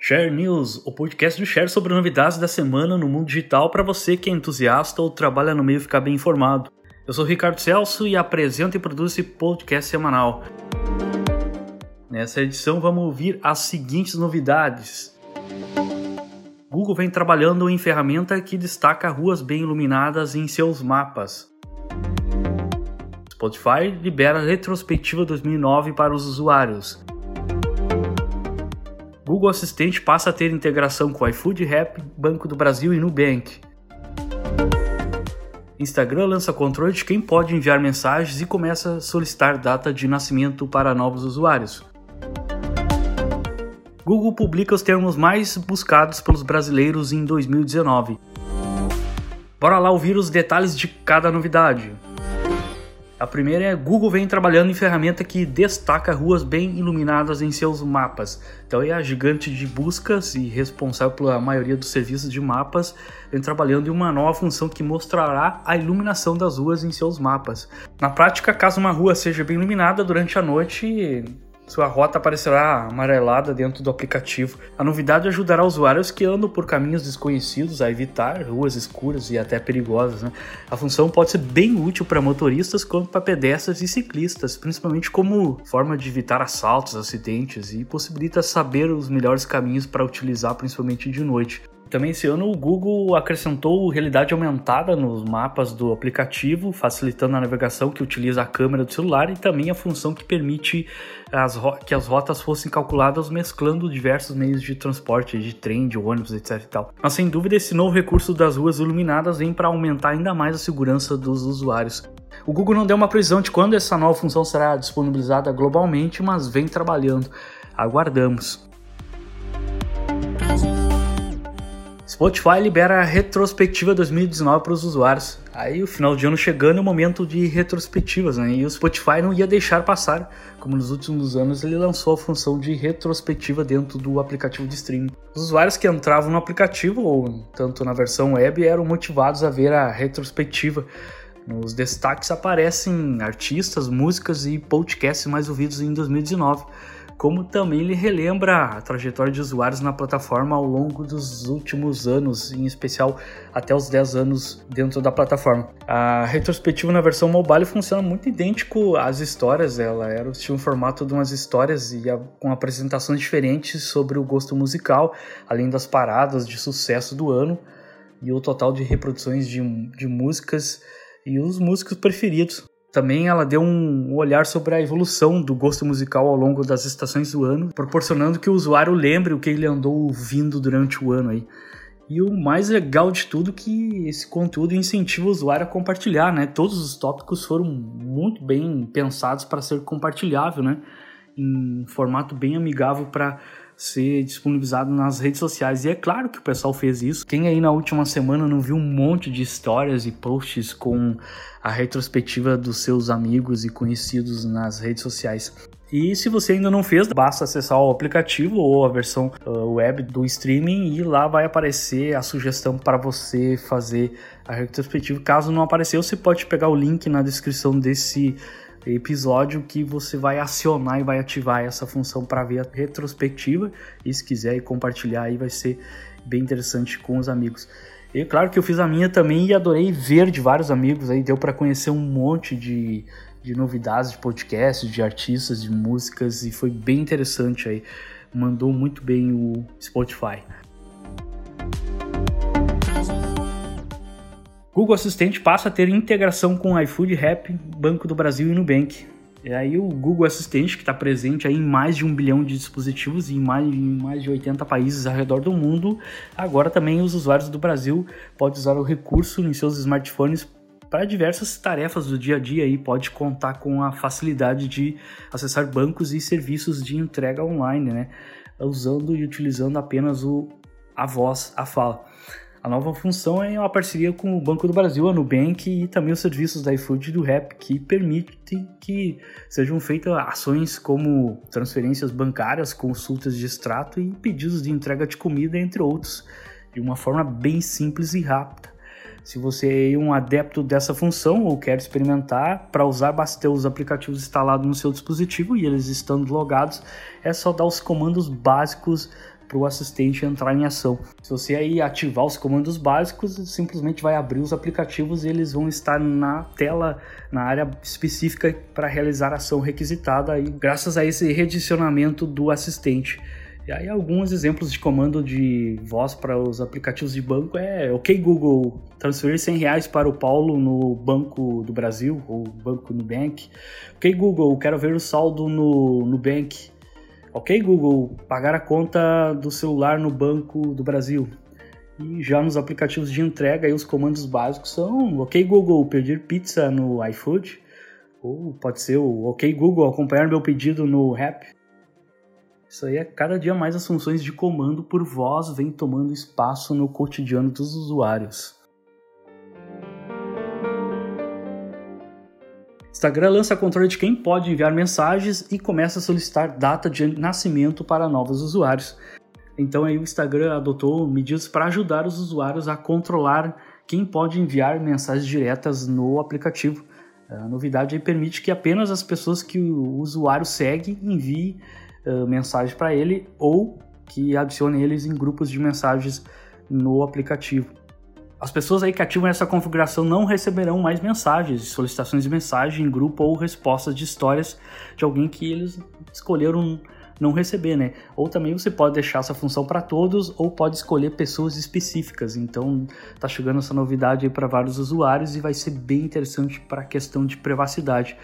Share News, o podcast do Share sobre novidades da semana no mundo digital para você que é entusiasta ou trabalha no meio ficar bem informado. Eu sou Ricardo Celso e apresento e produzo esse podcast semanal. Nessa edição vamos ouvir as seguintes novidades. Google vem trabalhando em ferramenta que destaca ruas bem iluminadas em seus mapas. Spotify libera retrospectiva 2009 para os usuários. Google Assistente passa a ter integração com iFood, Rap, Banco do Brasil e Nubank. Instagram lança controle de quem pode enviar mensagens e começa a solicitar data de nascimento para novos usuários. Google publica os termos mais buscados pelos brasileiros em 2019. Bora lá ouvir os detalhes de cada novidade. A primeira é Google vem trabalhando em ferramenta que destaca ruas bem iluminadas em seus mapas. Então é a gigante de buscas e responsável pela maioria dos serviços de mapas, vem trabalhando em uma nova função que mostrará a iluminação das ruas em seus mapas. Na prática, caso uma rua seja bem iluminada durante a noite, sua rota aparecerá amarelada dentro do aplicativo. A novidade ajudará usuários que andam por caminhos desconhecidos a evitar ruas escuras e até perigosas. Né? A função pode ser bem útil para motoristas quanto para pedestres e ciclistas, principalmente como forma de evitar assaltos, acidentes e possibilita saber os melhores caminhos para utilizar, principalmente de noite. Também esse ano o Google acrescentou realidade aumentada nos mapas do aplicativo, facilitando a navegação que utiliza a câmera do celular e também a função que permite as que as rotas fossem calculadas mesclando diversos meios de transporte, de trem, de ônibus, etc. Mas sem dúvida esse novo recurso das ruas iluminadas vem para aumentar ainda mais a segurança dos usuários. O Google não deu uma previsão de quando essa nova função será disponibilizada globalmente, mas vem trabalhando. Aguardamos. Spotify libera a retrospectiva 2019 para os usuários. Aí o final de ano chegando é o momento de retrospectivas, né? E o Spotify não ia deixar passar, como nos últimos anos ele lançou a função de retrospectiva dentro do aplicativo de streaming. Os usuários que entravam no aplicativo, ou tanto na versão web, eram motivados a ver a retrospectiva. Nos destaques aparecem artistas, músicas e podcasts mais ouvidos em 2019 como também ele relembra a trajetória de usuários na plataforma ao longo dos últimos anos, em especial até os 10 anos dentro da plataforma. A retrospectiva na versão mobile funciona muito idêntico às histórias, ela era tinha um formato de umas histórias e com apresentações diferentes sobre o gosto musical, além das paradas de sucesso do ano e o total de reproduções de, de músicas e os músicos preferidos. Também ela deu um olhar sobre a evolução do gosto musical ao longo das estações do ano, proporcionando que o usuário lembre o que ele andou ouvindo durante o ano aí. E o mais legal de tudo é que esse conteúdo incentiva o usuário a compartilhar, né? Todos os tópicos foram muito bem pensados para ser compartilhável, né? Em formato bem amigável para ser disponibilizado nas redes sociais. E é claro que o pessoal fez isso. Quem aí na última semana não viu um monte de histórias e posts com a retrospectiva dos seus amigos e conhecidos nas redes sociais? E se você ainda não fez, basta acessar o aplicativo ou a versão uh, web do streaming e lá vai aparecer a sugestão para você fazer a retrospectiva. Caso não apareceu, você pode pegar o link na descrição desse episódio que você vai acionar e vai ativar essa função para ver a retrospectiva. E se quiser compartilhar aí vai ser bem interessante com os amigos. E claro que eu fiz a minha também e adorei ver de vários amigos aí, deu para conhecer um monte de, de novidades de podcasts, de artistas, de músicas e foi bem interessante aí. Mandou muito bem o Spotify. Google Assistente passa a ter integração com iFood, Rap, Banco do Brasil e Nubank. E aí o Google Assistente, que está presente aí em mais de um bilhão de dispositivos e em mais, em mais de 80 países ao redor do mundo, agora também os usuários do Brasil podem usar o recurso em seus smartphones para diversas tarefas do dia a dia e pode contar com a facilidade de acessar bancos e serviços de entrega online, né? Usando e utilizando apenas o, a voz, a fala. A nova função é uma parceria com o Banco do Brasil, a Nubank e também os serviços da iFood e do Rap, que permitem que sejam feitas ações como transferências bancárias, consultas de extrato e pedidos de entrega de comida, entre outros, de uma forma bem simples e rápida. Se você é um adepto dessa função ou quer experimentar, para usar basta ter os aplicativos instalados no seu dispositivo e eles estando logados, é só dar os comandos básicos para o assistente entrar em ação. Se você aí ativar os comandos básicos, simplesmente vai abrir os aplicativos e eles vão estar na tela, na área específica para realizar a ação requisitada, aí, graças a esse redicionamento do assistente. E aí alguns exemplos de comando de voz para os aplicativos de banco é OK Google, transferir 100 reais para o Paulo no Banco do Brasil ou Banco Nubank. OK Google, quero ver o saldo no Nubank. OK Google, pagar a conta do celular no Banco do Brasil. E já nos aplicativos de entrega, aí os comandos básicos são OK Google, pedir pizza no iFood. Ou pode ser o OK Google, acompanhar meu pedido no Rap. Isso aí é cada dia mais as funções de comando por voz vêm tomando espaço no cotidiano dos usuários. Instagram lança controle de quem pode enviar mensagens e começa a solicitar data de nascimento para novos usuários. Então aí o Instagram adotou medidas para ajudar os usuários a controlar quem pode enviar mensagens diretas no aplicativo. A novidade aí permite que apenas as pessoas que o usuário segue enviem uh, mensagem para ele ou que adicione eles em grupos de mensagens no aplicativo. As pessoas aí que ativam essa configuração não receberão mais mensagens, solicitações de mensagem em grupo ou respostas de histórias de alguém que eles escolheram não receber, né? Ou também você pode deixar essa função para todos ou pode escolher pessoas específicas. Então, tá chegando essa novidade aí para vários usuários e vai ser bem interessante para a questão de privacidade.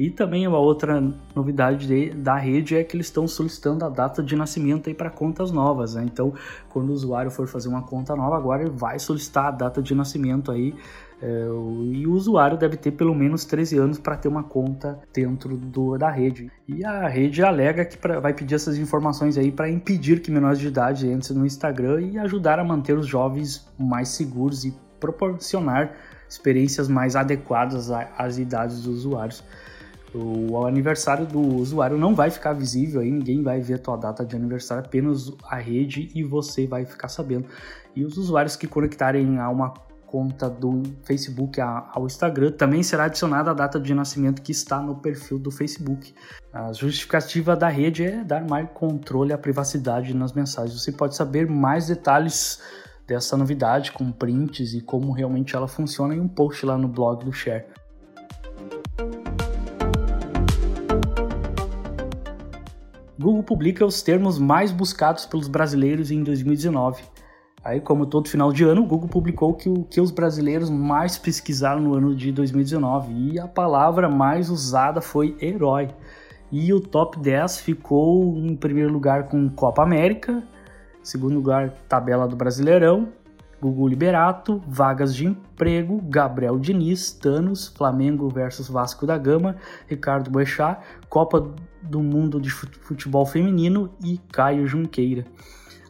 E também uma outra novidade de, da rede é que eles estão solicitando a data de nascimento aí para contas novas. Né? Então, quando o usuário for fazer uma conta nova, agora ele vai solicitar a data de nascimento aí. É, e o usuário deve ter pelo menos 13 anos para ter uma conta dentro do, da rede. E a rede alega que pra, vai pedir essas informações aí para impedir que menores de idade entrem no Instagram e ajudar a manter os jovens mais seguros e proporcionar experiências mais adequadas às idades dos usuários. O aniversário do usuário não vai ficar visível aí, ninguém vai ver a tua data de aniversário, apenas a rede e você vai ficar sabendo. E os usuários que conectarem a uma conta do Facebook ao Instagram, também será adicionada a data de nascimento que está no perfil do Facebook. A justificativa da rede é dar mais controle à privacidade nas mensagens. Você pode saber mais detalhes dessa novidade com prints e como realmente ela funciona em um post lá no blog do Share. Google publica os termos mais buscados pelos brasileiros em 2019. Aí, como todo final de ano, o Google publicou que o que os brasileiros mais pesquisaram no ano de 2019 e a palavra mais usada foi herói. E o top 10 ficou em primeiro lugar com Copa América, segundo lugar tabela do Brasileirão, Google Liberato, vagas de emprego, Gabriel Diniz, Thanos, Flamengo versus Vasco da Gama, Ricardo Boechat, Copa do Mundo de Futebol Feminino e Caio Junqueira.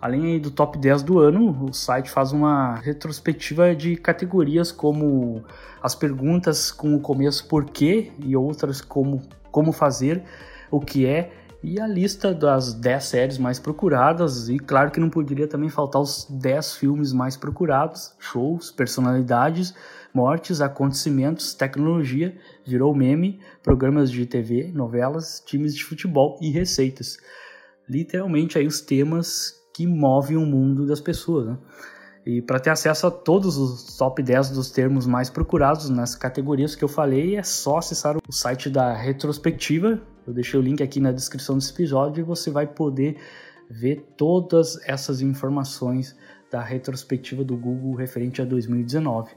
Além do top 10 do ano, o site faz uma retrospectiva de categorias como as perguntas com o começo por quê e outras como como fazer, o que é e a lista das 10 séries mais procuradas, e claro que não poderia também faltar os 10 filmes mais procurados, shows, personalidades, mortes, acontecimentos, tecnologia, virou meme, programas de TV, novelas, times de futebol e receitas. Literalmente aí os temas que movem o mundo das pessoas, né? E para ter acesso a todos os top 10 dos termos mais procurados nas categorias que eu falei, é só acessar o site da retrospectiva eu deixei o link aqui na descrição desse episódio e você vai poder ver todas essas informações da retrospectiva do Google referente a 2019.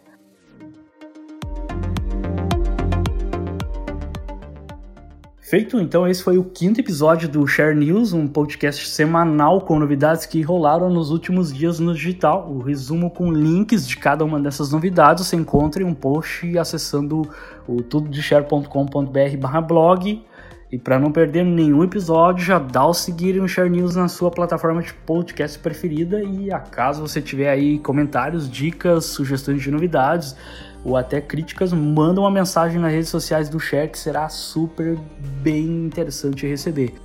Feito, então, esse foi o quinto episódio do Share News, um podcast semanal com novidades que rolaram nos últimos dias no digital. O resumo com links de cada uma dessas novidades você encontra em um post acessando o tudodeshare.com.br/blog e para não perder nenhum episódio, já dá o seguir no Share News na sua plataforma de podcast preferida. E acaso você tiver aí comentários, dicas, sugestões de novidades ou até críticas, manda uma mensagem nas redes sociais do Share que será super bem interessante receber.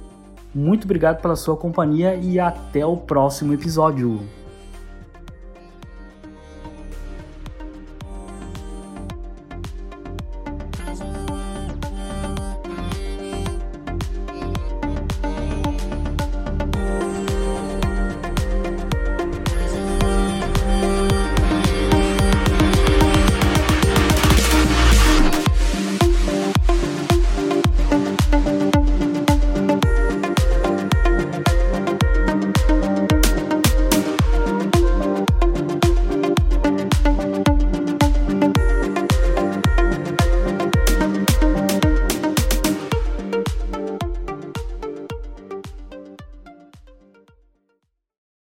Muito obrigado pela sua companhia e até o próximo episódio.